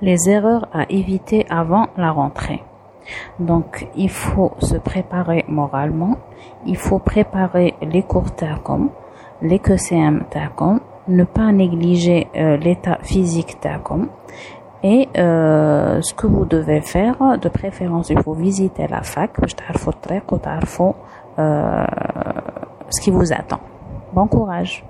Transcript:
les erreurs à éviter avant la rentrée. Donc, il faut se préparer moralement, il faut préparer les cours TACOM, les QCM TACOM, ne pas négliger euh, l'état physique TACOM, et euh, ce que vous devez faire, de préférence, il faut visiter la fac, euh, ce qui vous attend. Bon courage.